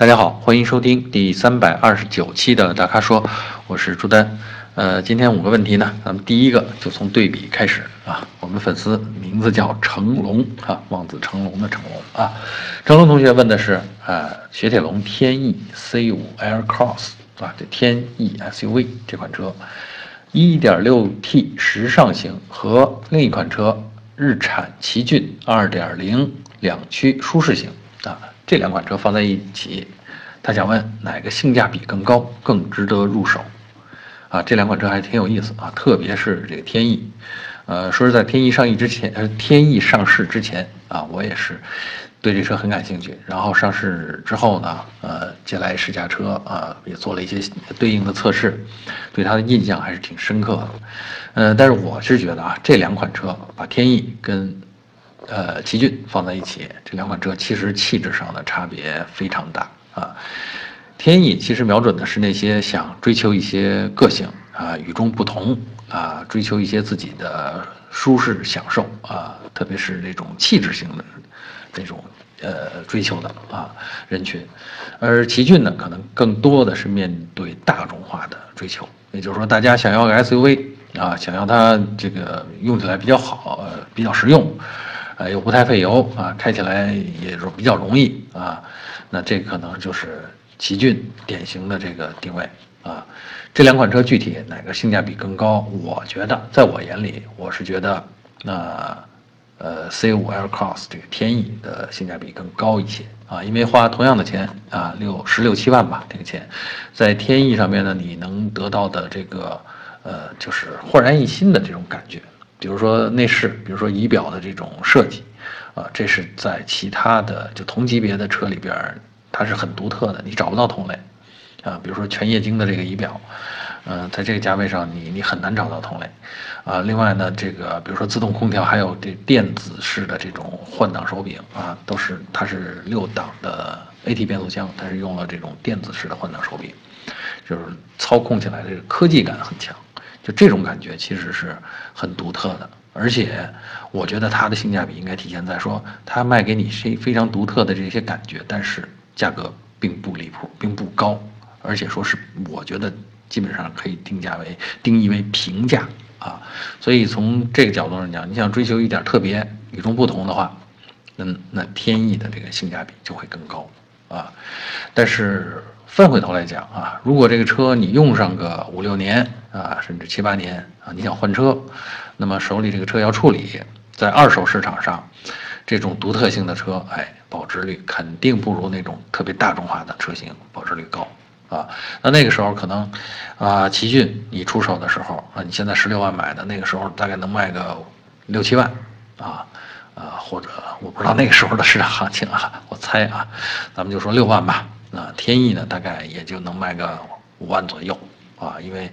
大家好，欢迎收听第三百二十九期的大咖说，我是朱丹。呃，今天五个问题呢，咱们第一个就从对比开始啊。我们粉丝名字叫成龙啊，望子成龙的成龙啊。成龙同学问的是啊，雪铁龙天翼 C5 Air Cross 啊，这天翼 SUV 这款车，1.6T 时尚型和另一款车日产奇骏2.0两驱舒适型啊。这两款车放在一起，他想问哪个性价比更高，更值得入手？啊，这两款车还挺有意思啊，特别是这个天翼。呃，说是在天翼上市之前，呃，天翼上市之前啊，我也是对这车很感兴趣。然后上市之后呢，呃，借来试驾车啊，也做了一些对应的测试，对它的印象还是挺深刻的。呃，但是我是觉得啊，这两款车把天翼跟呃，奇骏放在一起，这两款车其实气质上的差别非常大啊。天翼其实瞄准的是那些想追求一些个性啊、与众不同啊、追求一些自己的舒适享受啊，特别是那种气质型的那种呃追求的啊人群。而奇骏呢，可能更多的是面对大众化的追求，也就是说，大家想要个 SUV 啊，想要它这个用起来比较好、呃比较实用。呃，又不太费油啊，开起来也是比较容易啊，那这可能就是奇骏典型的这个定位啊。这两款车具体哪个性价比更高？我觉得，在我眼里，我是觉得那呃，C5L Cross 这个天翼的性价比更高一些啊，因为花同样的钱啊，六十六七万吧，这个钱，在天翼上面呢，你能得到的这个呃，就是焕然一新的这种感觉。比如说内饰，比如说仪表的这种设计，啊，这是在其他的就同级别的车里边，它是很独特的，你找不到同类，啊，比如说全液晶的这个仪表，嗯，在这个价位上你你很难找到同类，啊，另外呢，这个比如说自动空调，还有这电子式的这种换挡手柄，啊，都是它是六档的 AT 变速箱，它是用了这种电子式的换挡手柄，就是操控起来这个科技感很强。就这种感觉其实是很独特的，而且我觉得它的性价比应该体现在说，它卖给你是非常独特的这些感觉，但是价格并不离谱，并不高，而且说是我觉得基本上可以定价为定义为平价啊。所以从这个角度上讲，你想追求一点特别与众不同的话，那那天意的这个性价比就会更高啊。但是。翻回头来讲啊，如果这个车你用上个五六年啊，甚至七八年啊，你想换车，那么手里这个车要处理，在二手市场上，这种独特性的车，哎，保值率肯定不如那种特别大众化的车型保值率高啊。那那个时候可能啊，奇骏你出手的时候啊，你现在十六万买的，那个时候大概能卖个六七万啊啊，或者我不知道那个时候的市场行情啊，我猜啊，咱们就说六万吧。那天翼呢，大概也就能卖个五万左右啊，因为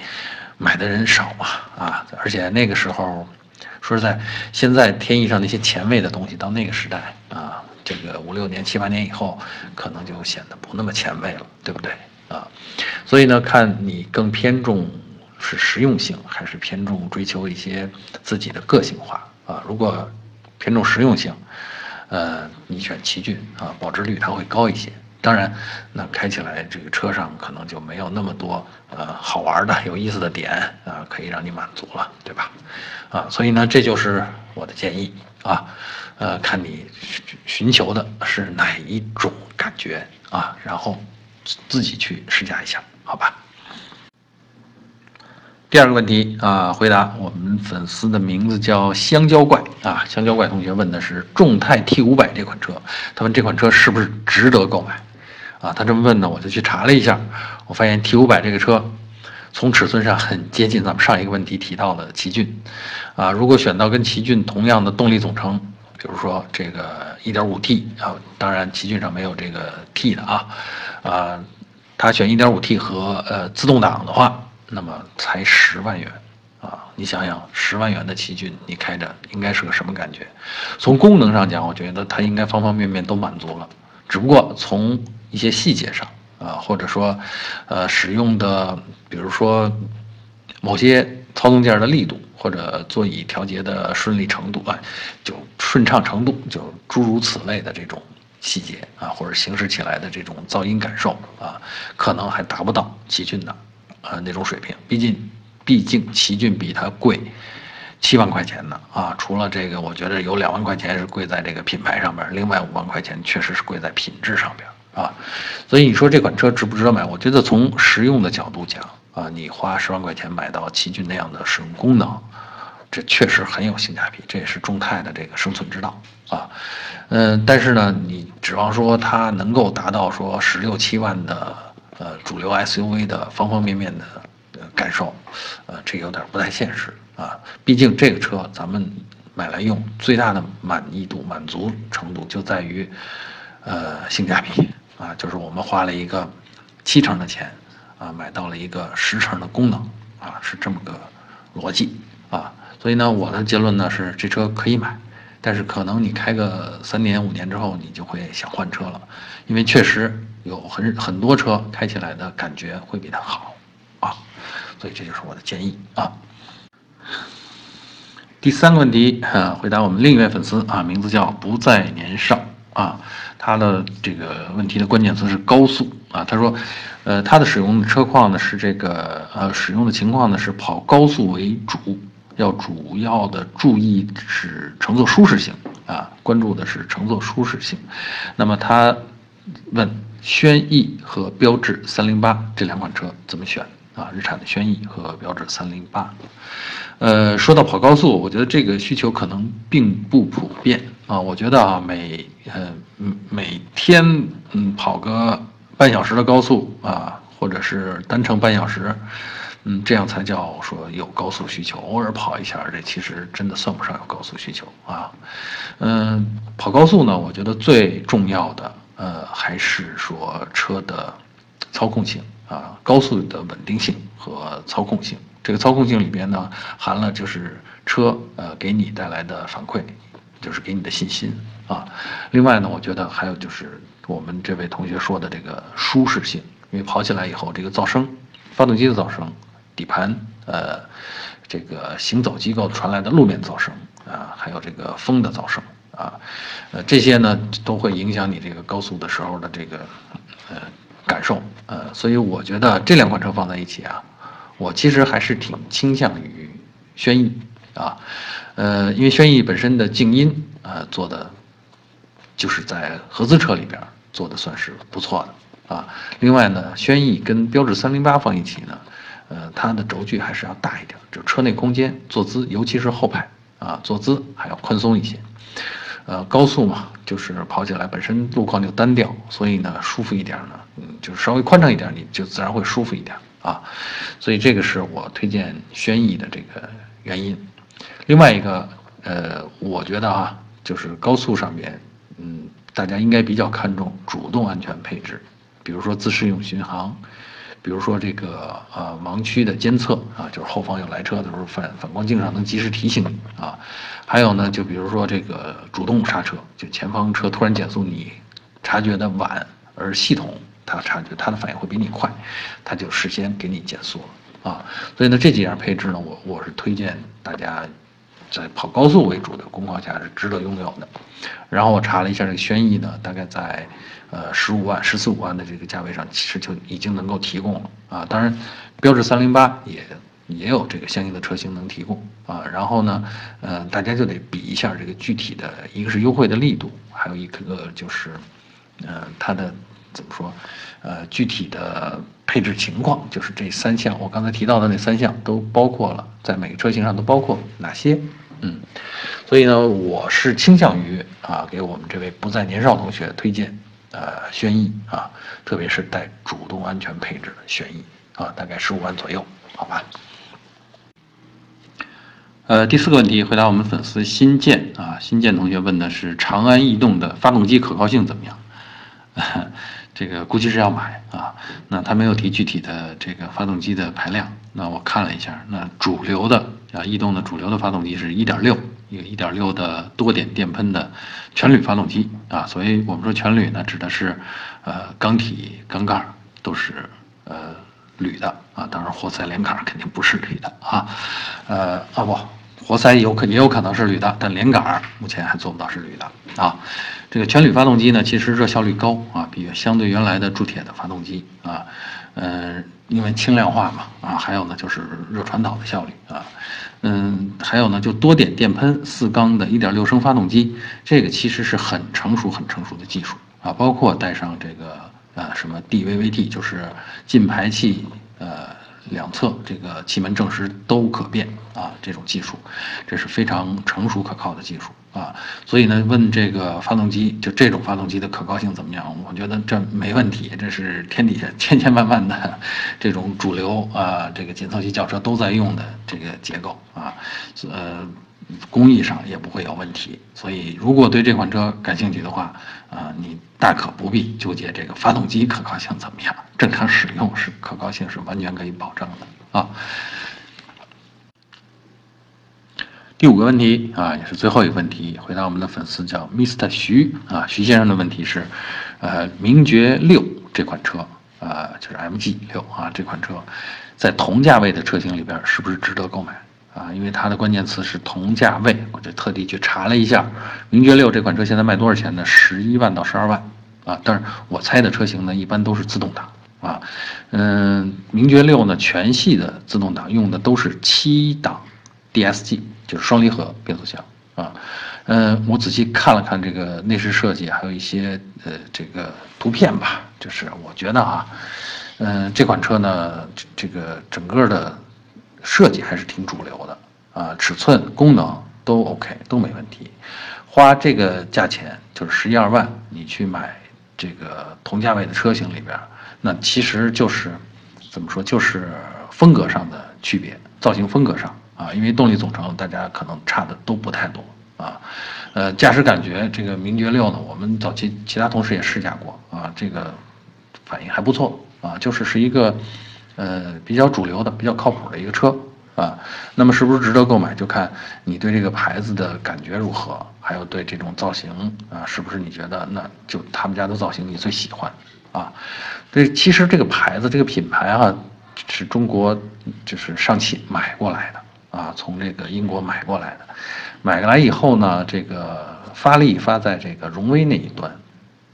买的人少嘛啊，而且那个时候，说实在，现在天翼上那些前卫的东西，到那个时代啊，这个五六年、七八年以后，可能就显得不那么前卫了，对不对啊？所以呢，看你更偏重是实用性，还是偏重追求一些自己的个性化啊？如果偏重实用性，呃，你选奇骏啊，保值率它会高一些。当然，那开起来这个车上可能就没有那么多呃好玩的、有意思的点啊，可以让你满足了，对吧？啊，所以呢，这就是我的建议啊，呃，看你寻求的是哪一种感觉啊，然后自己去试驾一下，好吧？第二个问题啊，回答我们粉丝的名字叫香蕉怪啊，香蕉怪同学问的是众泰 T 五百这款车，他问这款车是不是值得购买？啊，他这么问呢，我就去查了一下，我发现 T 五百这个车，从尺寸上很接近咱们上一个问题提到的奇骏，啊，如果选到跟奇骏同样的动力总成，比如说这个 1.5T 啊，当然奇骏上没有这个 T 的啊，啊，他选 1.5T 和呃自动挡的话，那么才十万元，啊，你想想十万元的奇骏，你开着应该是个什么感觉？从功能上讲，我觉得它应该方方面面都满足了，只不过从一些细节上啊，或者说，呃，使用的，比如说某些操纵件的力度，或者座椅调节的顺利程度啊，就顺畅程度，就诸如此类的这种细节啊，或者行驶起来的这种噪音感受啊，可能还达不到奇骏的呃那种水平。毕竟，毕竟奇骏比它贵七万块钱呢啊。除了这个，我觉得有两万块钱是贵在这个品牌上面，另外五万块钱确实是贵在品质上边啊。所以你说这款车值不值得买？我觉得从实用的角度讲啊，你花十万块钱买到奇骏那样的使用功能。这确实很有性价比，这也是众泰的这个生存之道啊。嗯，但是呢，你指望说它能够达到说十六七万的呃主流 SUV 的方方面面的呃感受，呃，这有点不太现实啊。毕竟这个车咱们买来用，最大的满意度、满足程度就在于呃性价比啊，就是我们花了一个七成的钱啊，买到了一个十成的功能啊，是这么个逻辑啊。所以呢，我的结论呢是这车可以买，但是可能你开个三年五年之后，你就会想换车了，因为确实有很很多车开起来的感觉会比它好啊，所以这就是我的建议啊。第三个问题啊，回答我们另一位粉丝啊，名字叫不再年少啊，他的这个问题的关键词是高速啊，他说，呃，他的使用的车况呢是这个呃使用的情况呢是跑高速为主。要主要的注意是乘坐舒适性啊，关注的是乘坐舒适性。那么他问轩逸和标致三零八这两款车怎么选啊？日产的轩逸和标致三零八。呃，说到跑高速，我觉得这个需求可能并不普遍啊。我觉得啊，每呃每天嗯跑个半小时的高速啊，或者是单程半小时。嗯，这样才叫说有高速需求。偶尔跑一下，这其实真的算不上有高速需求啊。嗯，跑高速呢，我觉得最重要的呃还是说车的操控性啊，高速的稳定性和操控性。这个操控性里边呢，含了就是车呃给你带来的反馈，就是给你的信心啊。另外呢，我觉得还有就是我们这位同学说的这个舒适性，因为跑起来以后这个噪声，发动机的噪声。底盘，呃，这个行走机构传来的路面噪声啊，还有这个风的噪声啊，呃，这些呢都会影响你这个高速的时候的这个呃感受，呃，所以我觉得这两款车放在一起啊，我其实还是挺倾向于轩逸啊，呃，因为轩逸本身的静音呃做的就是在合资车里边做的算是不错的啊，另外呢，轩逸跟标致三零八放一起呢。呃，它的轴距还是要大一点，就车内空间、坐姿，尤其是后排啊，坐姿还要宽松一些。呃，高速嘛，就是跑起来本身路况就单调，所以呢，舒服一点呢，嗯，就是稍微宽敞一点，你就自然会舒服一点啊。所以这个是我推荐轩逸的这个原因。另外一个，呃，我觉得啊，就是高速上面，嗯，大家应该比较看重主动安全配置，比如说自适应巡航。比如说这个呃盲区的监测啊，就是后方有来车的时候，反反光镜上能及时提醒你啊。还有呢，就比如说这个主动刹车，就前方车突然减速，你察觉的晚，而系统它察觉它的反应会比你快，它就事先给你减速了啊。所以呢，这几样配置呢，我我是推荐大家在跑高速为主的工况下是值得拥有的。然后我查了一下这个轩逸呢，大概在。呃，十五万、十四五万的这个价位上，其实就已经能够提供了啊。当然，标致三零八也也有这个相应的车型能提供啊。然后呢，呃，大家就得比一下这个具体的，一个是优惠的力度，还有一个就是，呃，它的怎么说，呃，具体的配置情况，就是这三项，我刚才提到的那三项都包括了，在每个车型上都包括哪些？嗯，所以呢，我是倾向于啊，给我们这位不在年少同学推荐。呃，轩逸啊，特别是带主动安全配置的轩逸啊，大概十五万左右，好吧。呃，第四个问题，回答我们粉丝新建啊，新建同学问的是长安逸动的发动机可靠性怎么样？这个估计是要买啊，那他没有提具体的这个发动机的排量，那我看了一下，那主流的啊，逸动的主流的发动机是一点六。一个一点六的多点电喷的全铝发动机啊，所以我们说全铝呢，指的是呃缸体缸盖都是呃铝的啊，当然活塞连杆肯定不是铝的啊，呃啊不，活塞有可也有可能是铝的，但连杆目前还做不到是铝的啊。这个全铝发动机呢，其实热效率高啊，比相对原来的铸铁的发动机啊，嗯，因为轻量化嘛啊，还有呢就是热传导的效率啊，嗯，还有呢就多点电喷四缸的1.6升发动机，这个其实是很成熟很成熟的技术啊，包括带上这个呃什么 DVVT，就是进排气呃。两侧这个气门正时都可变啊，这种技术，这是非常成熟可靠的技术啊。所以呢，问这个发动机，就这种发动机的可靠性怎么样？我觉得这没问题，这是天底下千千万万的这种主流啊，这个紧凑级轿车都在用的这个结构啊，呃。工艺上也不会有问题，所以如果对这款车感兴趣的话，啊，你大可不必纠结这个发动机可靠性怎么样，正常使用是可靠性是完全可以保证的啊。第五个问题啊，也是最后一个问题，回答我们的粉丝叫 Mr 徐啊，徐先生的问题是，呃，名爵六这款车啊，就是 MG 六啊这款车，在同价位的车型里边是不是值得购买？啊，因为它的关键词是同价位，我就特地去查了一下，名爵六这款车现在卖多少钱呢？十一万到十二万啊。但是我猜的车型呢，一般都是自动挡啊。嗯，名爵六呢，全系的自动挡用的都是七档 DSG，就是双离合变速箱啊。嗯，我仔细看了看这个内饰设计，还有一些呃这个图片吧，就是我觉得啊，嗯，这款车呢，这个整个的。设计还是挺主流的啊，尺寸、功能都 OK，都没问题。花这个价钱就是十一二万，你去买这个同价位的车型里边，那其实就是怎么说，就是风格上的区别，造型风格上啊，因为动力总成大家可能差的都不太多啊。呃，驾驶感觉这个名爵六呢，我们早期其他同事也试驾过啊，这个反应还不错啊，就是是一个。呃，比较主流的、比较靠谱的一个车啊，那么是不是值得购买，就看你对这个牌子的感觉如何，还有对这种造型啊，是不是你觉得那就他们家的造型你最喜欢啊？这其实这个牌子、这个品牌啊，是中国就是上汽买过来的啊，从这个英国买过来的，买过来以后呢，这个发力发在这个荣威那一端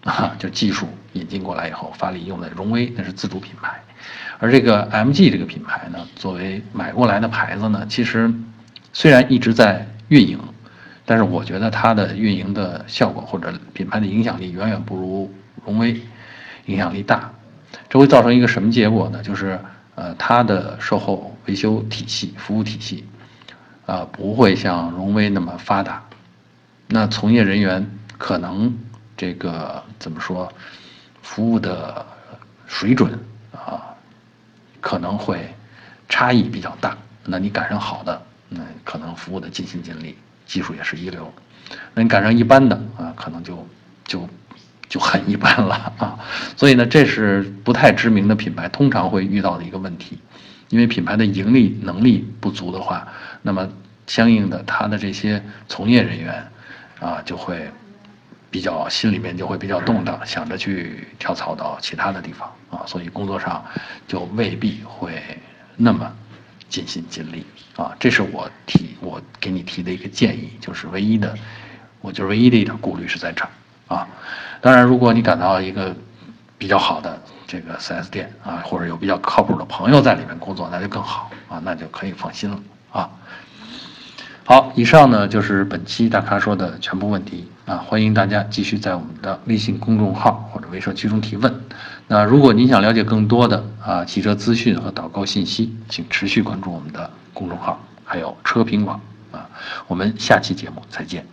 啊，就技术引进过来以后，发力用在荣威，那是自主品牌。而这个 MG 这个品牌呢，作为买过来的牌子呢，其实虽然一直在运营，但是我觉得它的运营的效果或者品牌的影响力远远不如荣威影响力大。这会造成一个什么结果呢？就是呃，它的售后维修体系、服务体系，啊，不会像荣威那么发达。那从业人员可能这个怎么说，服务的水准啊？可能会差异比较大，那你赶上好的，那可能服务的尽心尽力，技术也是一流；那你赶上一般的啊，可能就就就很一般了啊。所以呢，这是不太知名的品牌通常会遇到的一个问题，因为品牌的盈利能力不足的话，那么相应的他的这些从业人员啊，就会比较心里面就会比较动荡，想着去跳槽到其他的地方。啊，所以工作上就未必会那么尽心尽力啊。这是我提我给你提的一个建议，就是唯一的，我就是唯一的一点顾虑是在这儿啊。当然，如果你感到一个比较好的这个 4S 店啊，或者有比较靠谱的朋友在里面工作，那就更好啊，那就可以放心了啊。好，以上呢就是本期大咖说的全部问题啊！欢迎大家继续在我们的微信公众号或者微社区中提问。那如果您想了解更多的啊汽车资讯和导购信息，请持续关注我们的公众号，还有车评网啊！我们下期节目再见。